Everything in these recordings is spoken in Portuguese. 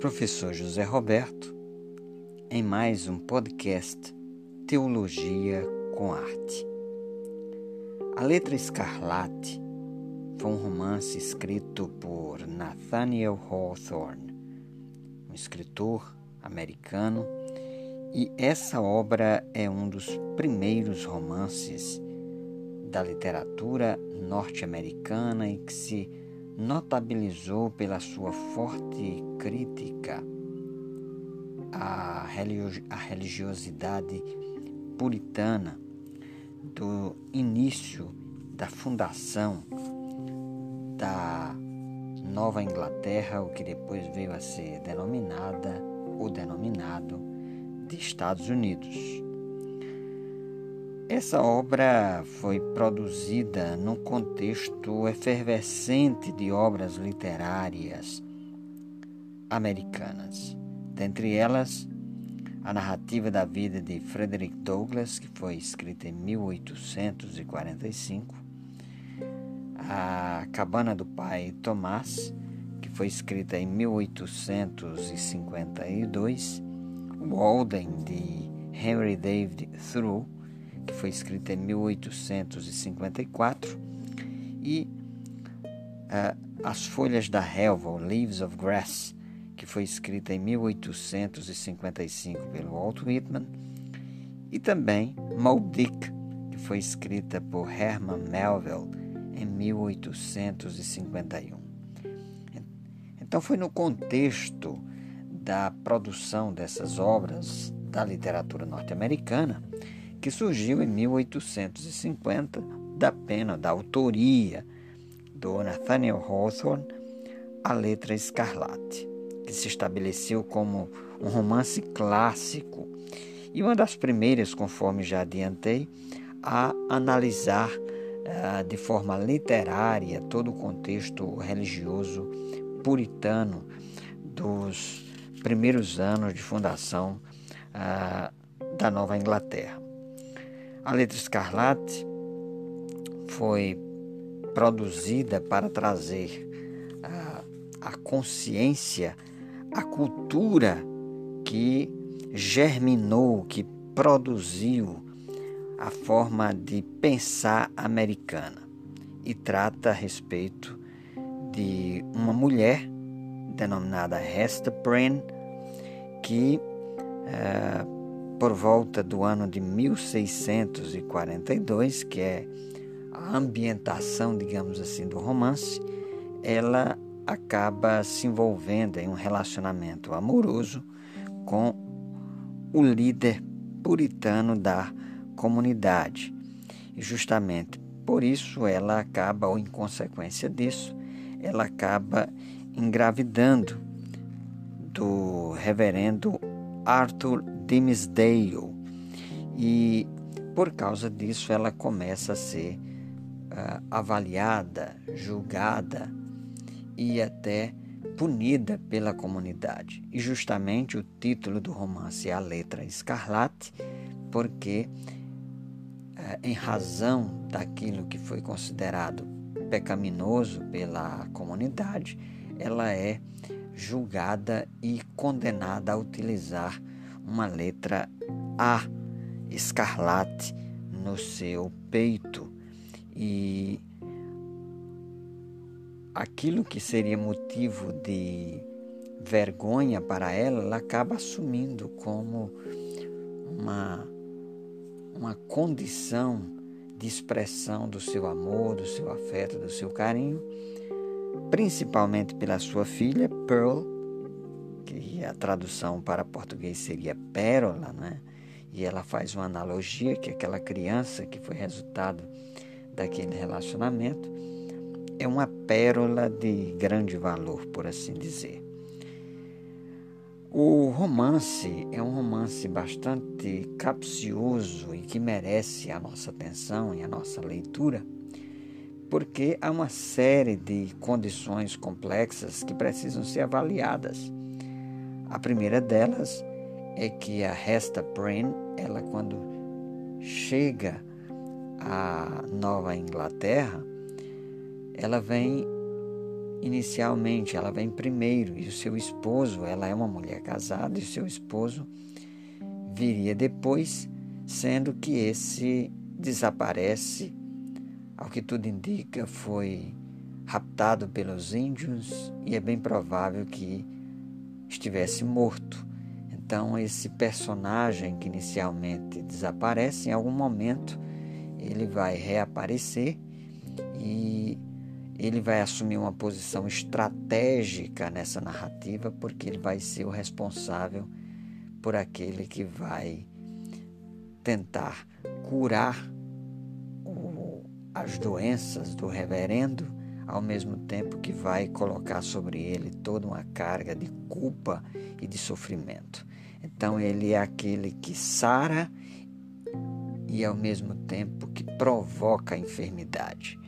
professor José Roberto, em mais um podcast Teologia com Arte. A Letra Escarlate foi um romance escrito por Nathaniel Hawthorne, um escritor americano, e essa obra é um dos primeiros romances da literatura norte-americana e que se notabilizou pela sua forte crítica à religiosidade puritana do início da fundação da Nova Inglaterra, o que depois veio a ser denominada ou denominado de Estados Unidos. Essa obra foi produzida num contexto efervescente de obras literárias americanas. Dentre elas, a narrativa da vida de Frederick Douglass, que foi escrita em 1845, a Cabana do Pai Tomás, que foi escrita em 1852, Walden de Henry David Thoreau, que foi escrita em 1854, e uh, As Folhas da Relva, Leaves of Grass, que foi escrita em 1855 pelo Walt Whitman, e também Moby Dick, que foi escrita por Herman Melville em 1851. Então foi no contexto da produção dessas obras da literatura norte-americana que surgiu em 1850 da pena da autoria do Nathaniel Hawthorne, A Letra Escarlate, que se estabeleceu como um romance clássico e uma das primeiras, conforme já adiantei, a analisar uh, de forma literária todo o contexto religioso puritano dos primeiros anos de fundação uh, da Nova Inglaterra. A letra escarlate foi produzida para trazer a, a consciência, a cultura que germinou, que produziu a forma de pensar americana. E trata a respeito de uma mulher denominada Hester Prynne que eh, por volta do ano de 1642, que é a ambientação, digamos assim, do romance, ela acaba se envolvendo em um relacionamento amoroso com o líder puritano da comunidade. E justamente por isso ela acaba, ou em consequência disso, ela acaba engravidando do reverendo Arthur Dimmesdale. E por causa disso ela começa a ser uh, avaliada, julgada e até punida pela comunidade. E justamente o título do romance é A Letra Escarlate, porque, uh, em razão daquilo que foi considerado pecaminoso pela comunidade, ela é julgada e condenada a utilizar uma letra A escarlate no seu peito. E aquilo que seria motivo de vergonha para ela, ela acaba assumindo como uma, uma condição de expressão do seu amor, do seu afeto, do seu carinho, principalmente pela sua filha Pearl, que a tradução para português seria pérola, né? E ela faz uma analogia que aquela criança que foi resultado daquele relacionamento é uma pérola de grande valor, por assim dizer. O romance é um romance bastante capcioso e que merece a nossa atenção e a nossa leitura, porque há uma série de condições complexas que precisam ser avaliadas a primeira delas é que a Hesta Prynne, ela quando chega à Nova Inglaterra, ela vem inicialmente ela vem primeiro e o seu esposo, ela é uma mulher casada e o seu esposo viria depois, sendo que esse desaparece, ao que tudo indica, foi raptado pelos índios e é bem provável que estivesse morto. Então, esse personagem que inicialmente desaparece, em algum momento ele vai reaparecer e ele vai assumir uma posição estratégica nessa narrativa, porque ele vai ser o responsável por aquele que vai tentar curar as doenças do reverendo, ao mesmo tempo que vai colocar sobre ele toda uma carga de culpa e de sofrimento. Então ele é aquele que sara e ao mesmo tempo que provoca a enfermidade.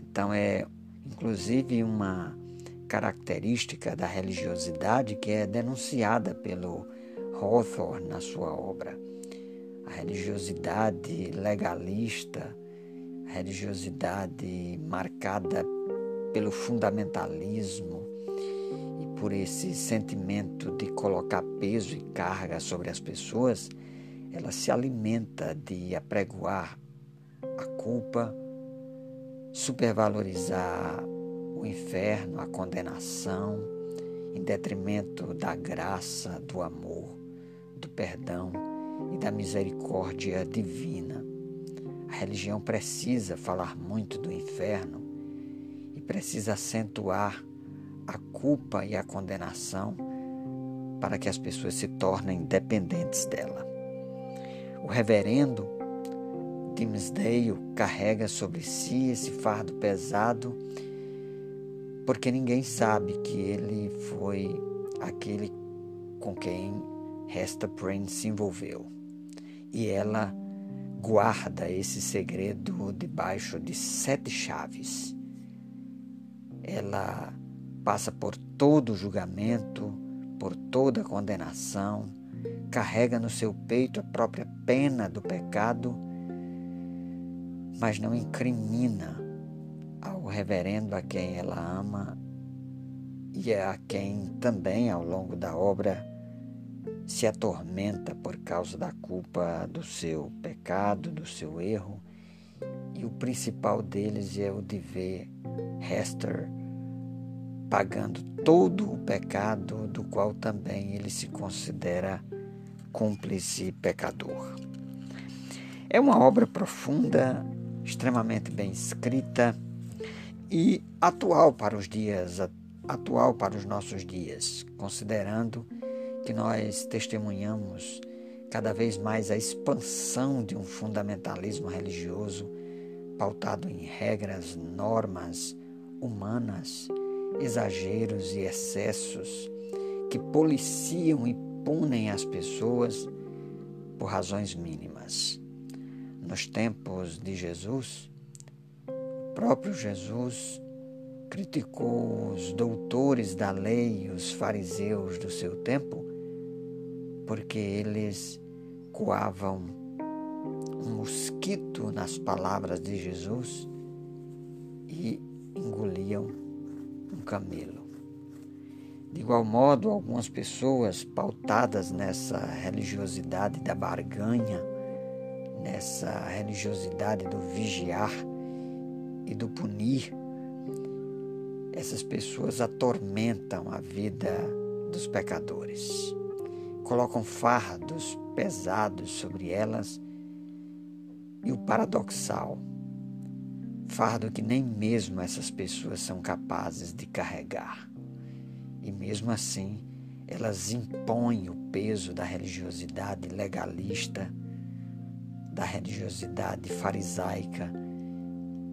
Então é inclusive uma característica da religiosidade que é denunciada pelo Hawthorne na sua obra. A religiosidade legalista, a religiosidade marcada pelo fundamentalismo e por esse sentimento de colocar peso e carga sobre as pessoas, ela se alimenta de apregoar a culpa, supervalorizar o inferno, a condenação, em detrimento da graça, do amor do perdão e da misericórdia divina. A religião precisa falar muito do inferno precisa acentuar a culpa e a condenação para que as pessoas se tornem dependentes dela. O reverendo Dimsdale carrega sobre si esse fardo pesado porque ninguém sabe que ele foi aquele com quem Hester Prynne se envolveu. E ela guarda esse segredo debaixo de sete chaves. Ela passa por todo o julgamento, por toda condenação, carrega no seu peito a própria pena do pecado, mas não incrimina ao reverendo a quem ela ama e a quem também, ao longo da obra, se atormenta por causa da culpa do seu pecado, do seu erro, e o principal deles é o de ver Hester pagando todo o pecado do qual também ele se considera cúmplice pecador. É uma obra profunda, extremamente bem escrita e atual para os dias, atual para os nossos dias, considerando que nós testemunhamos cada vez mais a expansão de um fundamentalismo religioso pautado em regras, normas humanas, exageros e excessos que policiam e punem as pessoas por razões mínimas. Nos tempos de Jesus, o próprio Jesus criticou os doutores da lei, os fariseus do seu tempo, porque eles coavam um mosquito nas palavras de Jesus e engoliam um camelo. De igual modo, algumas pessoas pautadas nessa religiosidade da barganha, nessa religiosidade do vigiar e do punir, essas pessoas atormentam a vida dos pecadores colocam fardos pesados sobre elas e o paradoxal, fardo que nem mesmo essas pessoas são capazes de carregar. E mesmo assim, elas impõem o peso da religiosidade legalista, da religiosidade farisaica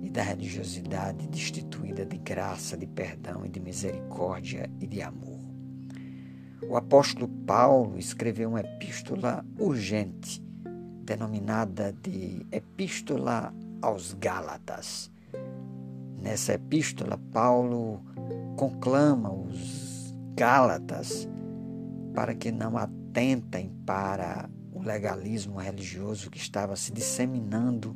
e da religiosidade destituída de graça, de perdão e de misericórdia e de amor. O apóstolo Paulo escreveu uma epístola urgente, denominada de Epístola aos Gálatas. Nessa epístola, Paulo conclama os Gálatas para que não atentem para o legalismo religioso que estava se disseminando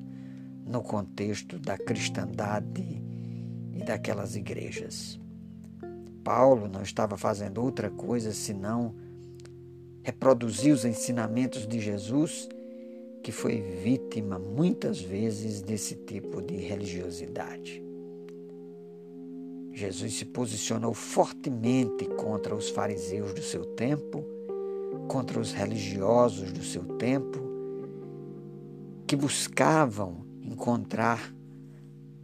no contexto da cristandade e daquelas igrejas. Paulo não estava fazendo outra coisa senão reproduzir os ensinamentos de Jesus, que foi vítima muitas vezes desse tipo de religiosidade. Jesus se posicionou fortemente contra os fariseus do seu tempo, contra os religiosos do seu tempo, que buscavam encontrar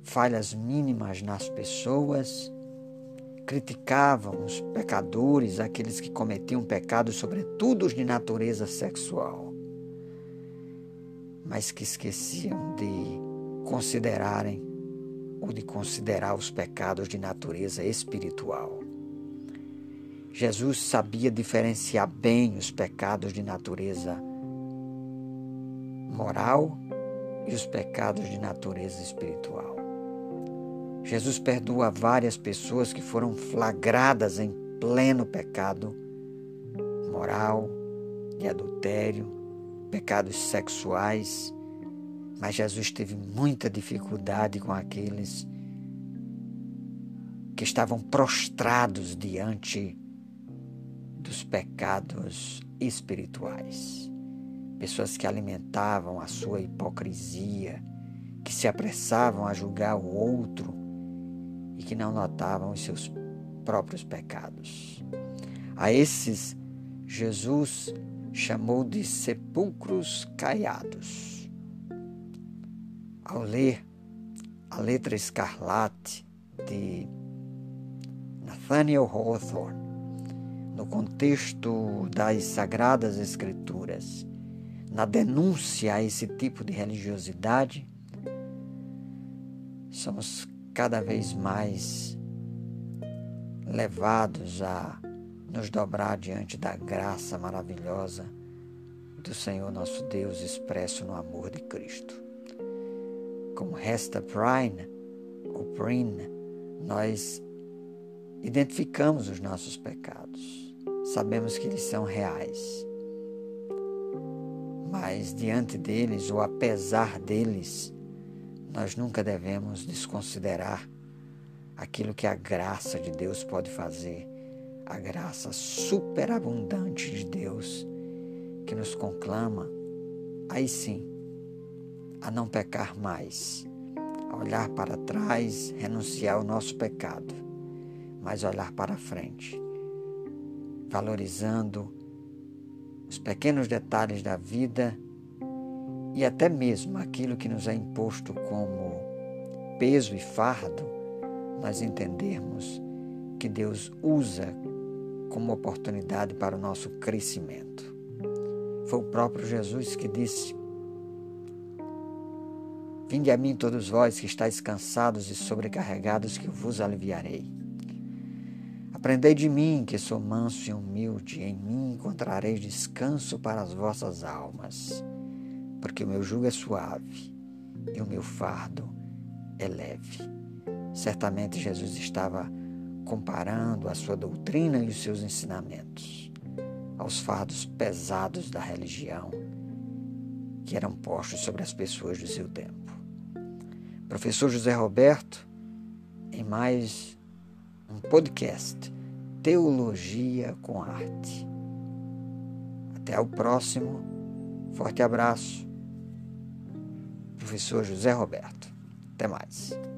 falhas mínimas nas pessoas, criticavam os pecadores, aqueles que cometiam pecados, sobretudo os de natureza sexual, mas que esqueciam de considerarem ou de considerar os pecados de natureza espiritual. Jesus sabia diferenciar bem os pecados de natureza moral e os pecados de natureza espiritual. Jesus perdoa várias pessoas que foram flagradas em pleno pecado moral, de adultério, pecados sexuais, mas Jesus teve muita dificuldade com aqueles que estavam prostrados diante dos pecados espirituais. Pessoas que alimentavam a sua hipocrisia, que se apressavam a julgar o outro e que não notavam os seus próprios pecados. A esses, Jesus chamou de sepulcros caiados. Ao ler a letra escarlate de Nathaniel Hawthorne, no contexto das Sagradas Escrituras, na denúncia a esse tipo de religiosidade, somos cada vez mais levados a nos dobrar diante da graça maravilhosa do Senhor nosso Deus expresso no amor de Cristo como Hester Prynne ou Prynne, nós identificamos os nossos pecados. Sabemos que eles são reais. Mas diante deles, ou apesar deles, nós nunca devemos desconsiderar aquilo que a graça de Deus pode fazer, a graça superabundante de Deus que nos conclama, aí sim, a não pecar mais, a olhar para trás, renunciar ao nosso pecado, mas olhar para frente, valorizando os pequenos detalhes da vida e até mesmo aquilo que nos é imposto como peso e fardo, nós entendermos que Deus usa como oportunidade para o nosso crescimento. Foi o próprio Jesus que disse: Vinde a mim todos vós que estáis cansados e sobrecarregados, que eu vos aliviarei. Aprendei de mim, que sou manso e humilde, em mim encontrareis descanso para as vossas almas, porque o meu jugo é suave e o meu fardo é leve. Certamente Jesus estava comparando a sua doutrina e os seus ensinamentos aos fardos pesados da religião que eram postos sobre as pessoas do seu tempo. Professor José Roberto, em mais um podcast Teologia com Arte. Até o próximo. Forte abraço. Professor José Roberto. Até mais.